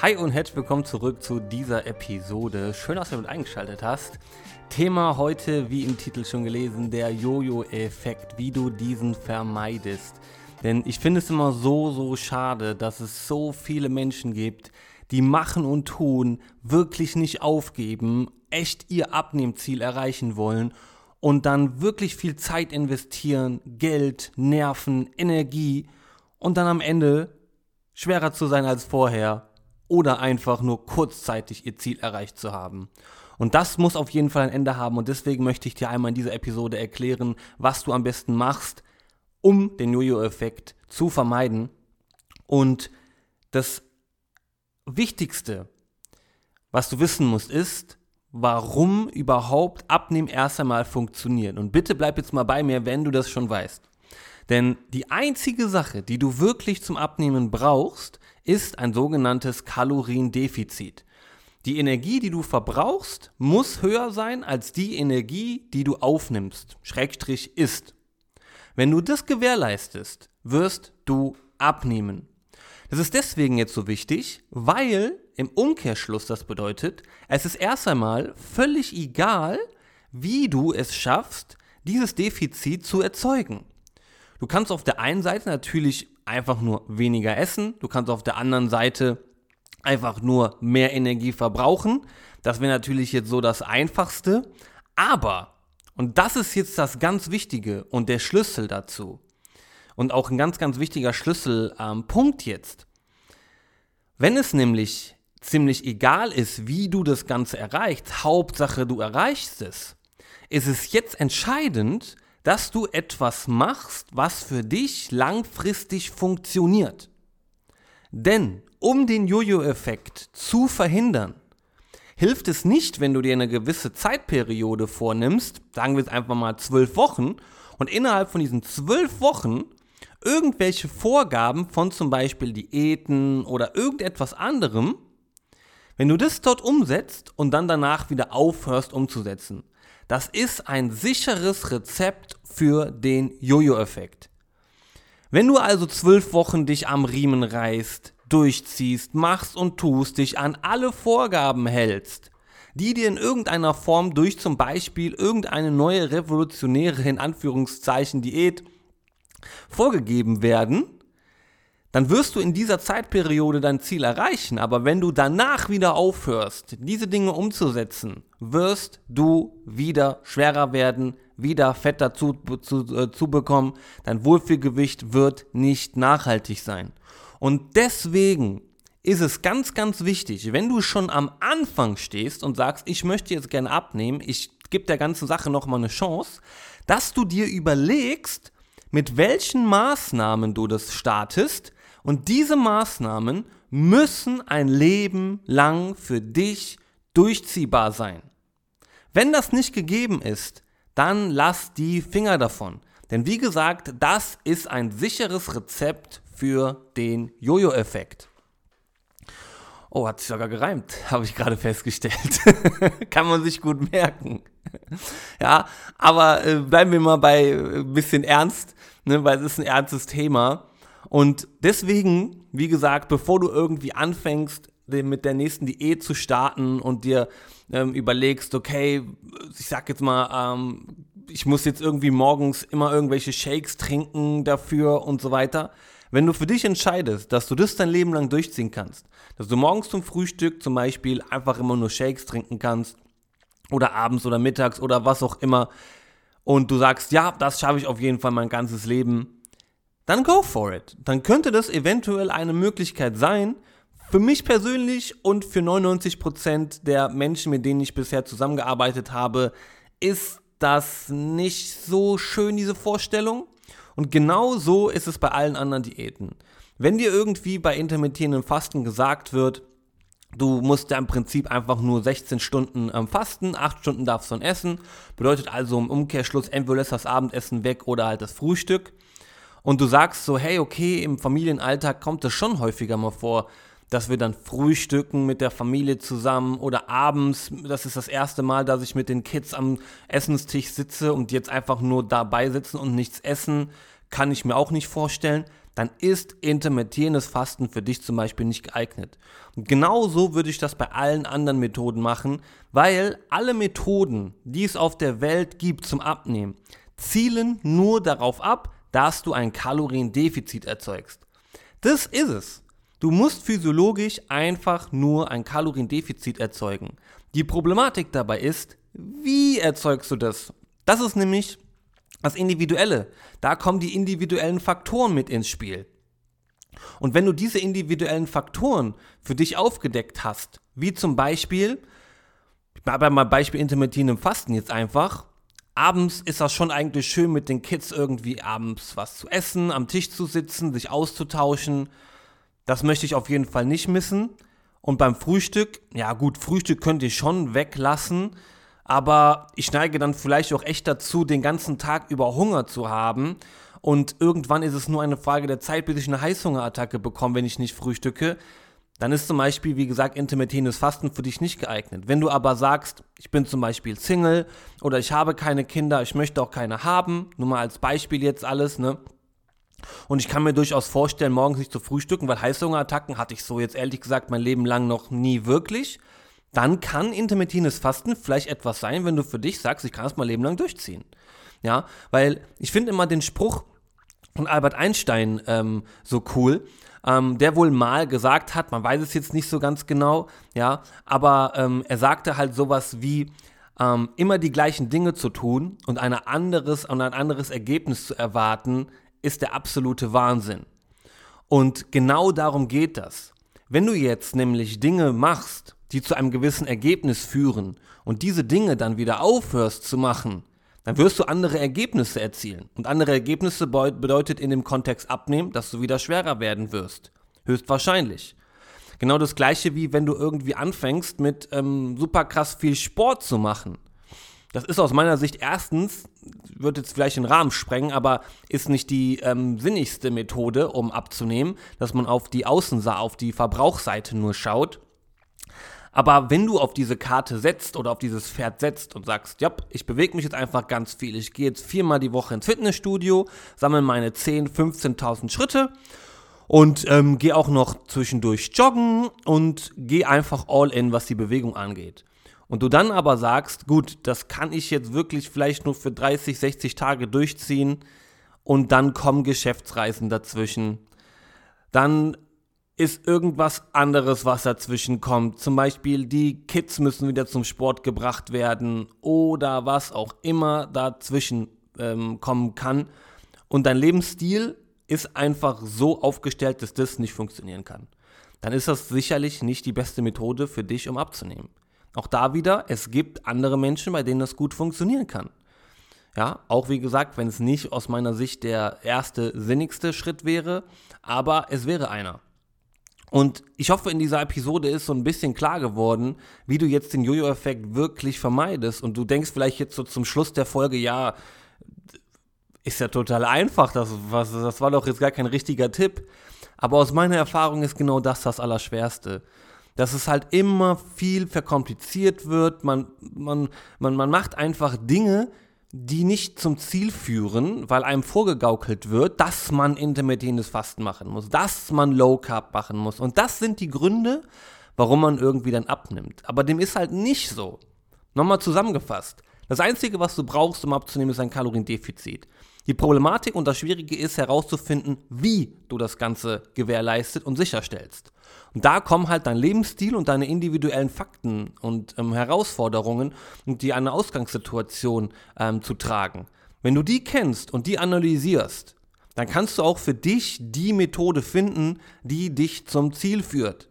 Hi und herzlich willkommen zurück zu dieser Episode. Schön, dass du mit eingeschaltet hast. Thema heute, wie im Titel schon gelesen, der Jojo-Effekt, wie du diesen vermeidest. Denn ich finde es immer so, so schade, dass es so viele Menschen gibt, die machen und tun, wirklich nicht aufgeben, echt ihr Abnehmziel erreichen wollen und dann wirklich viel Zeit investieren, Geld, Nerven, Energie und dann am Ende schwerer zu sein als vorher oder einfach nur kurzzeitig ihr Ziel erreicht zu haben. Und das muss auf jeden Fall ein Ende haben und deswegen möchte ich dir einmal in dieser Episode erklären, was du am besten machst, um den Jojo-Effekt zu vermeiden. Und das Wichtigste, was du wissen musst, ist, warum überhaupt Abnehmen erst einmal funktioniert. Und bitte bleib jetzt mal bei mir, wenn du das schon weißt. Denn die einzige Sache, die du wirklich zum Abnehmen brauchst, ist ein sogenanntes Kaloriendefizit. Die Energie, die du verbrauchst, muss höher sein als die Energie, die du aufnimmst, Schrägstrich isst. Wenn du das gewährleistest, wirst du abnehmen. Das ist deswegen jetzt so wichtig, weil im Umkehrschluss das bedeutet, es ist erst einmal völlig egal, wie du es schaffst, dieses Defizit zu erzeugen. Du kannst auf der einen Seite natürlich einfach nur weniger essen, du kannst auf der anderen Seite einfach nur mehr Energie verbrauchen. Das wäre natürlich jetzt so das Einfachste. Aber, und das ist jetzt das ganz Wichtige und der Schlüssel dazu, und auch ein ganz, ganz wichtiger Schlüsselpunkt ähm, jetzt. Wenn es nämlich ziemlich egal ist, wie du das Ganze erreichst, Hauptsache du erreichst es, ist es jetzt entscheidend, dass du etwas machst, was für dich langfristig funktioniert. Denn um den Jojo-Effekt zu verhindern, hilft es nicht, wenn du dir eine gewisse Zeitperiode vornimmst, sagen wir es einfach mal zwölf Wochen, und innerhalb von diesen zwölf Wochen irgendwelche Vorgaben von zum Beispiel Diäten oder irgendetwas anderem, wenn du das dort umsetzt und dann danach wieder aufhörst umzusetzen. Das ist ein sicheres Rezept für den Jojo-Effekt. Wenn du also zwölf Wochen dich am Riemen reißt, durchziehst, machst und tust, dich an alle Vorgaben hältst, die dir in irgendeiner Form durch zum Beispiel irgendeine neue revolutionäre in Anführungszeichen Diät vorgegeben werden, dann wirst du in dieser Zeitperiode dein Ziel erreichen. Aber wenn du danach wieder aufhörst, diese Dinge umzusetzen, wirst du wieder schwerer werden, wieder Fett dazu zu, äh, zu bekommen. Dein Wohlfühlgewicht wird nicht nachhaltig sein. Und deswegen ist es ganz, ganz wichtig, wenn du schon am Anfang stehst und sagst, ich möchte jetzt gerne abnehmen, ich gebe der ganzen Sache nochmal eine Chance, dass du dir überlegst, mit welchen Maßnahmen du das startest, und diese Maßnahmen müssen ein Leben lang für dich durchziehbar sein. Wenn das nicht gegeben ist, dann lass die Finger davon. Denn wie gesagt, das ist ein sicheres Rezept für den Jojo-Effekt. Oh, hat sich sogar gereimt, habe ich gerade festgestellt. Kann man sich gut merken. ja, aber äh, bleiben wir mal bei ein äh, bisschen ernst, ne, weil es ist ein ernstes Thema. Und deswegen, wie gesagt, bevor du irgendwie anfängst, mit der nächsten Diät zu starten und dir ähm, überlegst, okay, ich sag jetzt mal, ähm, ich muss jetzt irgendwie morgens immer irgendwelche Shakes trinken dafür und so weiter. Wenn du für dich entscheidest, dass du das dein Leben lang durchziehen kannst, dass du morgens zum Frühstück zum Beispiel einfach immer nur Shakes trinken kannst oder abends oder mittags oder was auch immer und du sagst, ja, das schaffe ich auf jeden Fall mein ganzes Leben, dann go for it. Dann könnte das eventuell eine Möglichkeit sein. Für mich persönlich und für 99% der Menschen, mit denen ich bisher zusammengearbeitet habe, ist das nicht so schön, diese Vorstellung. Und genau so ist es bei allen anderen Diäten. Wenn dir irgendwie bei intermittierendem Fasten gesagt wird, du musst ja im Prinzip einfach nur 16 Stunden ähm, fasten, 8 Stunden darfst du dann essen, bedeutet also im Umkehrschluss entweder lässt das Abendessen weg oder halt das Frühstück und du sagst so, hey, okay, im Familienalltag kommt es schon häufiger mal vor, dass wir dann frühstücken mit der Familie zusammen oder abends, das ist das erste Mal, dass ich mit den Kids am Essenstisch sitze und jetzt einfach nur dabei sitzen und nichts essen, kann ich mir auch nicht vorstellen. dann ist intermittierendes Fasten für dich zum Beispiel nicht geeignet. Und genauso würde ich das bei allen anderen Methoden machen, weil alle Methoden, die es auf der Welt gibt zum Abnehmen, zielen nur darauf ab, dass du ein Kaloriendefizit erzeugst. Das ist es. Du musst physiologisch einfach nur ein Kaloriendefizit erzeugen. Die Problematik dabei ist, wie erzeugst du das? Das ist nämlich das Individuelle. Da kommen die individuellen Faktoren mit ins Spiel. Und wenn du diese individuellen Faktoren für dich aufgedeckt hast, wie zum Beispiel, ich mache mal Beispiel intermittierendem Fasten jetzt einfach, abends ist das schon eigentlich schön mit den Kids irgendwie abends was zu essen, am Tisch zu sitzen, sich auszutauschen. Das möchte ich auf jeden Fall nicht missen. Und beim Frühstück, ja gut, Frühstück könnte ich schon weglassen, aber ich neige dann vielleicht auch echt dazu, den ganzen Tag über Hunger zu haben. Und irgendwann ist es nur eine Frage der Zeit, bis ich eine Heißhungerattacke bekomme, wenn ich nicht frühstücke dann ist zum Beispiel, wie gesagt, intermittierendes Fasten für dich nicht geeignet. Wenn du aber sagst, ich bin zum Beispiel Single oder ich habe keine Kinder, ich möchte auch keine haben, nur mal als Beispiel jetzt alles, ne? Und ich kann mir durchaus vorstellen, morgens nicht zu frühstücken, weil Heißhungerattacken hatte ich so jetzt ehrlich gesagt mein Leben lang noch nie wirklich. Dann kann intermittierendes Fasten vielleicht etwas sein, wenn du für dich sagst, ich kann es mein Leben lang durchziehen. Ja, weil ich finde immer den Spruch von Albert Einstein ähm, so cool ähm, der wohl mal gesagt hat, man weiß es jetzt nicht so ganz genau, ja, aber ähm, er sagte halt sowas wie, ähm, immer die gleichen Dinge zu tun und, eine anderes, und ein anderes Ergebnis zu erwarten, ist der absolute Wahnsinn. Und genau darum geht das. Wenn du jetzt nämlich Dinge machst, die zu einem gewissen Ergebnis führen und diese Dinge dann wieder aufhörst zu machen, dann wirst du andere Ergebnisse erzielen. Und andere Ergebnisse bedeutet in dem Kontext abnehmen, dass du wieder schwerer werden wirst. Höchstwahrscheinlich. Genau das gleiche wie wenn du irgendwie anfängst mit ähm, super krass viel Sport zu machen. Das ist aus meiner Sicht erstens, wird jetzt vielleicht den Rahmen sprengen, aber ist nicht die ähm, sinnigste Methode, um abzunehmen, dass man auf die Außenseite, auf die Verbrauchsseite nur schaut. Aber wenn du auf diese Karte setzt oder auf dieses Pferd setzt und sagst, ja, ich bewege mich jetzt einfach ganz viel, ich gehe jetzt viermal die Woche ins Fitnessstudio, sammle meine 10, 15.000 Schritte und ähm, gehe auch noch zwischendurch joggen und gehe einfach all in, was die Bewegung angeht. Und du dann aber sagst, gut, das kann ich jetzt wirklich vielleicht nur für 30, 60 Tage durchziehen und dann kommen Geschäftsreisen dazwischen. Dann ist irgendwas anderes, was dazwischen kommt. Zum Beispiel die Kids müssen wieder zum Sport gebracht werden oder was auch immer dazwischen ähm, kommen kann. Und dein Lebensstil ist einfach so aufgestellt, dass das nicht funktionieren kann. Dann ist das sicherlich nicht die beste Methode für dich, um abzunehmen. Auch da wieder, es gibt andere Menschen, bei denen das gut funktionieren kann. Ja, auch wie gesagt, wenn es nicht aus meiner Sicht der erste sinnigste Schritt wäre, aber es wäre einer. Und ich hoffe, in dieser Episode ist so ein bisschen klar geworden, wie du jetzt den Jojo-Effekt wirklich vermeidest. Und du denkst vielleicht jetzt so zum Schluss der Folge, ja, ist ja total einfach, das, was, das war doch jetzt gar kein richtiger Tipp. Aber aus meiner Erfahrung ist genau das das Allerschwerste. Dass es halt immer viel verkompliziert wird, man, man, man, man macht einfach Dinge, die nicht zum Ziel führen, weil einem vorgegaukelt wird, dass man intermittierendes Fasten machen muss, dass man Low Carb machen muss. Und das sind die Gründe, warum man irgendwie dann abnimmt. Aber dem ist halt nicht so. Nochmal zusammengefasst. Das Einzige, was du brauchst, um abzunehmen, ist ein Kaloriendefizit. Die Problematik und das Schwierige ist herauszufinden, wie du das Ganze gewährleistet und sicherstellst. Und da kommen halt dein Lebensstil und deine individuellen Fakten und ähm, Herausforderungen und die eine Ausgangssituation ähm, zu tragen. Wenn du die kennst und die analysierst, dann kannst du auch für dich die Methode finden, die dich zum Ziel führt.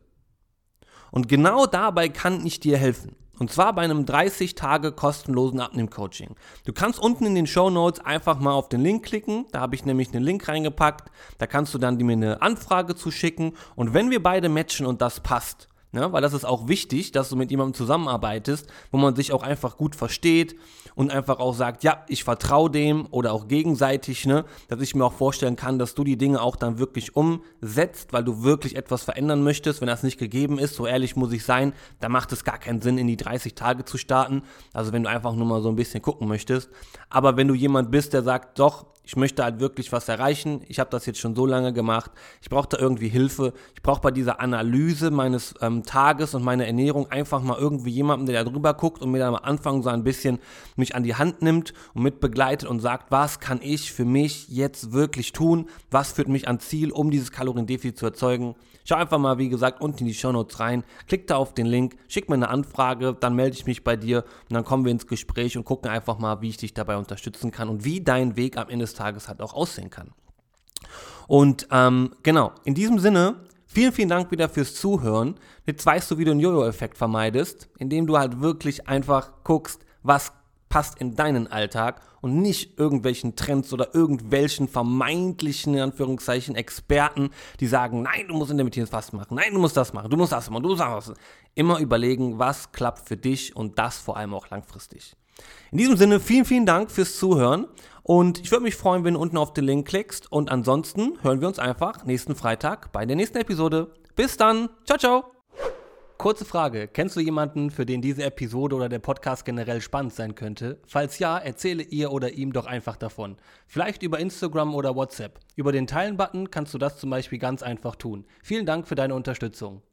Und genau dabei kann ich dir helfen. Und zwar bei einem 30 Tage kostenlosen Abnehm-Coaching. Du kannst unten in den Show Notes einfach mal auf den Link klicken. Da habe ich nämlich einen Link reingepackt. Da kannst du dann mir eine Anfrage zuschicken. Und wenn wir beide matchen und das passt, Ne? Weil das ist auch wichtig, dass du mit jemandem zusammenarbeitest, wo man sich auch einfach gut versteht und einfach auch sagt, ja, ich vertraue dem oder auch gegenseitig, ne? dass ich mir auch vorstellen kann, dass du die Dinge auch dann wirklich umsetzt, weil du wirklich etwas verändern möchtest. Wenn das nicht gegeben ist, so ehrlich muss ich sein, dann macht es gar keinen Sinn, in die 30 Tage zu starten. Also wenn du einfach nur mal so ein bisschen gucken möchtest. Aber wenn du jemand bist, der sagt, doch, ich möchte halt wirklich was erreichen. Ich habe das jetzt schon so lange gemacht. Ich brauche da irgendwie Hilfe. Ich brauche bei dieser Analyse meines ähm, Tages und meiner Ernährung einfach mal irgendwie jemanden, der da drüber guckt und mir dann am Anfang so ein bisschen mich an die Hand nimmt und mit begleitet und sagt, was kann ich für mich jetzt wirklich tun? Was führt mich ans Ziel, um dieses Kaloriendefizit zu erzeugen? Schau einfach mal, wie gesagt, unten in die Show Notes rein, klick da auf den Link, schick mir eine Anfrage, dann melde ich mich bei dir und dann kommen wir ins Gespräch und gucken einfach mal, wie ich dich dabei unterstützen kann und wie dein Weg am Ende des Tages halt auch aussehen kann. Und ähm, genau, in diesem Sinne, vielen, vielen Dank wieder fürs Zuhören. Jetzt weißt du, wie du einen Jojo-Effekt vermeidest, indem du halt wirklich einfach guckst, was passt in deinen Alltag und nicht irgendwelchen Trends oder irgendwelchen vermeintlichen, in Anführungszeichen, Experten, die sagen, nein, du musst intermittierendes Fasten machen, nein, du musst das machen, du musst das machen, du musst das machen. Immer überlegen, was klappt für dich und das vor allem auch langfristig. In diesem Sinne, vielen, vielen Dank fürs Zuhören und ich würde mich freuen, wenn du unten auf den Link klickst und ansonsten hören wir uns einfach nächsten Freitag bei der nächsten Episode. Bis dann, ciao, ciao! Kurze Frage, kennst du jemanden, für den diese Episode oder der Podcast generell spannend sein könnte? Falls ja, erzähle ihr oder ihm doch einfach davon. Vielleicht über Instagram oder WhatsApp. Über den Teilen-Button kannst du das zum Beispiel ganz einfach tun. Vielen Dank für deine Unterstützung.